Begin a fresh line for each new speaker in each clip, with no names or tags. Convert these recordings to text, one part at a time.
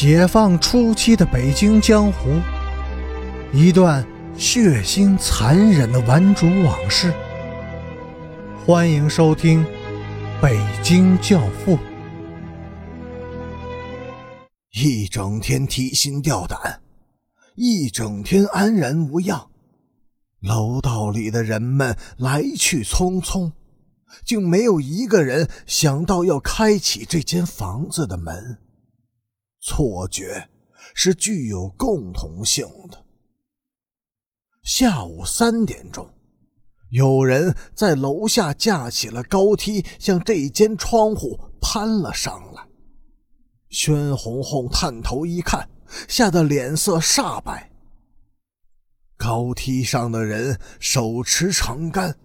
解放初期的北京江湖，一段血腥残忍的顽主往事。欢迎收听《北京教父》。
一整天提心吊胆，一整天安然无恙。楼道里的人们来去匆匆，竟没有一个人想到要开启这间房子的门。错觉是具有共同性的。下午三点钟，有人在楼下架起了高梯，向这间窗户攀了上来。宣红红探头一看，吓得脸色煞白。高梯上的人手持长杆，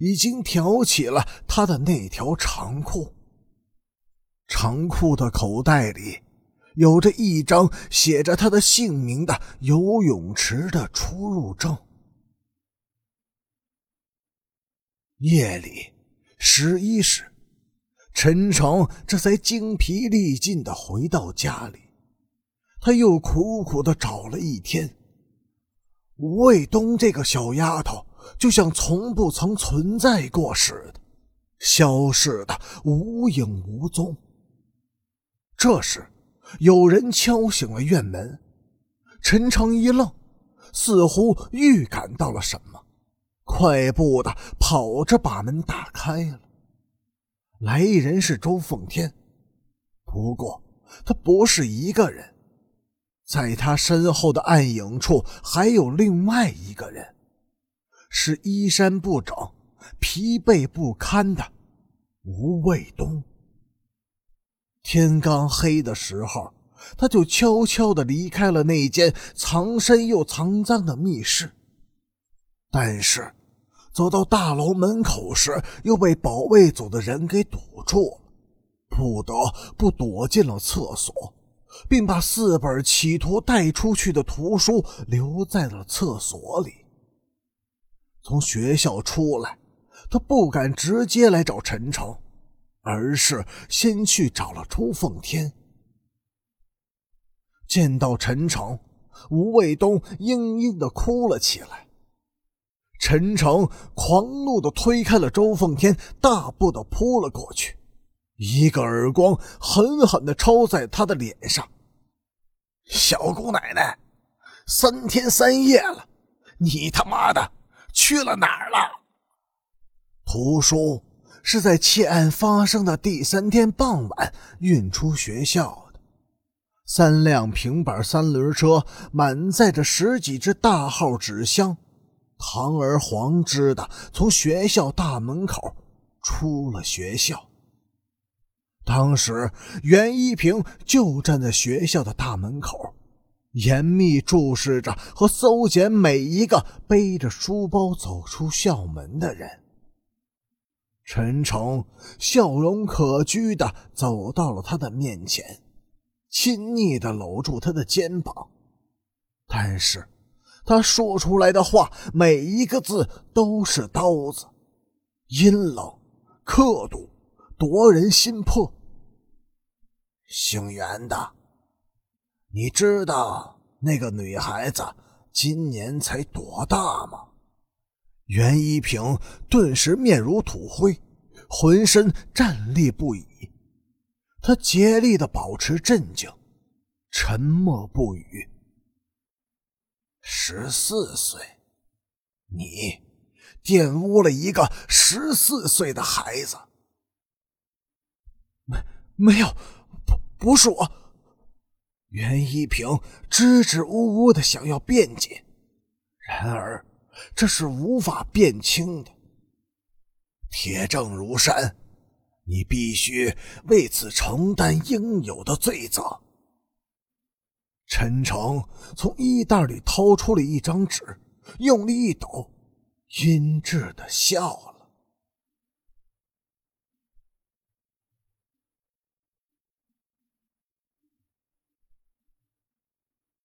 已经挑起了他的那条长裤。长裤的口袋里有着一张写着他的姓名的游泳池的出入证。夜里十一时，陈诚这才精疲力尽的回到家里，他又苦苦的找了一天。吴卫东这个小丫头，就像从不曾存在过似的，消失的无影无踪。这时，有人敲醒了院门，陈诚一愣，似乎预感到了什么，快步的跑着把门打开了。来人是周凤天，不过他不是一个人。在他身后的暗影处，还有另外一个人，是衣衫不整、疲惫不堪的吴卫东。天刚黑的时候，他就悄悄地离开了那间藏身又藏赃的密室，但是走到大楼门口时，又被保卫组的人给堵住了，不得不躲进了厕所。并把四本企图带出去的图书留在了厕所里。从学校出来，他不敢直接来找陈诚，而是先去找了朱凤天。见到陈诚，吴卫东嘤嘤的哭了起来。陈诚狂怒的推开了周凤天，大步的扑了过去。一个耳光狠狠的抽在他的脸上。小姑奶奶，三天三夜了，你他妈的去了哪儿了？图书是在窃案发生的第三天傍晚运出学校的，三辆平板三轮车满载着十几只大号纸箱，堂而皇之的从学校大门口出了学校。当时，袁一平就站在学校的大门口，严密注视着和搜检每一个背着书包走出校门的人。陈诚笑容可掬的走到了他的面前，亲昵的搂住他的肩膀，但是，他说出来的话每一个字都是刀子，阴冷、刻毒。夺人心魄。姓袁的，你知道那个女孩子今年才多大吗？袁一平顿时面如土灰，浑身战栗不已。他竭力的保持镇静，沉默不语。十四岁，你玷污了一个十四岁的孩子。没没有，不不是我。袁一平支支吾吾的想要辩解，然而这是无法辨清的。铁证如山，你必须为此承担应有的罪责。陈诚从衣袋里掏出了一张纸，用力一抖，阴鸷的笑了。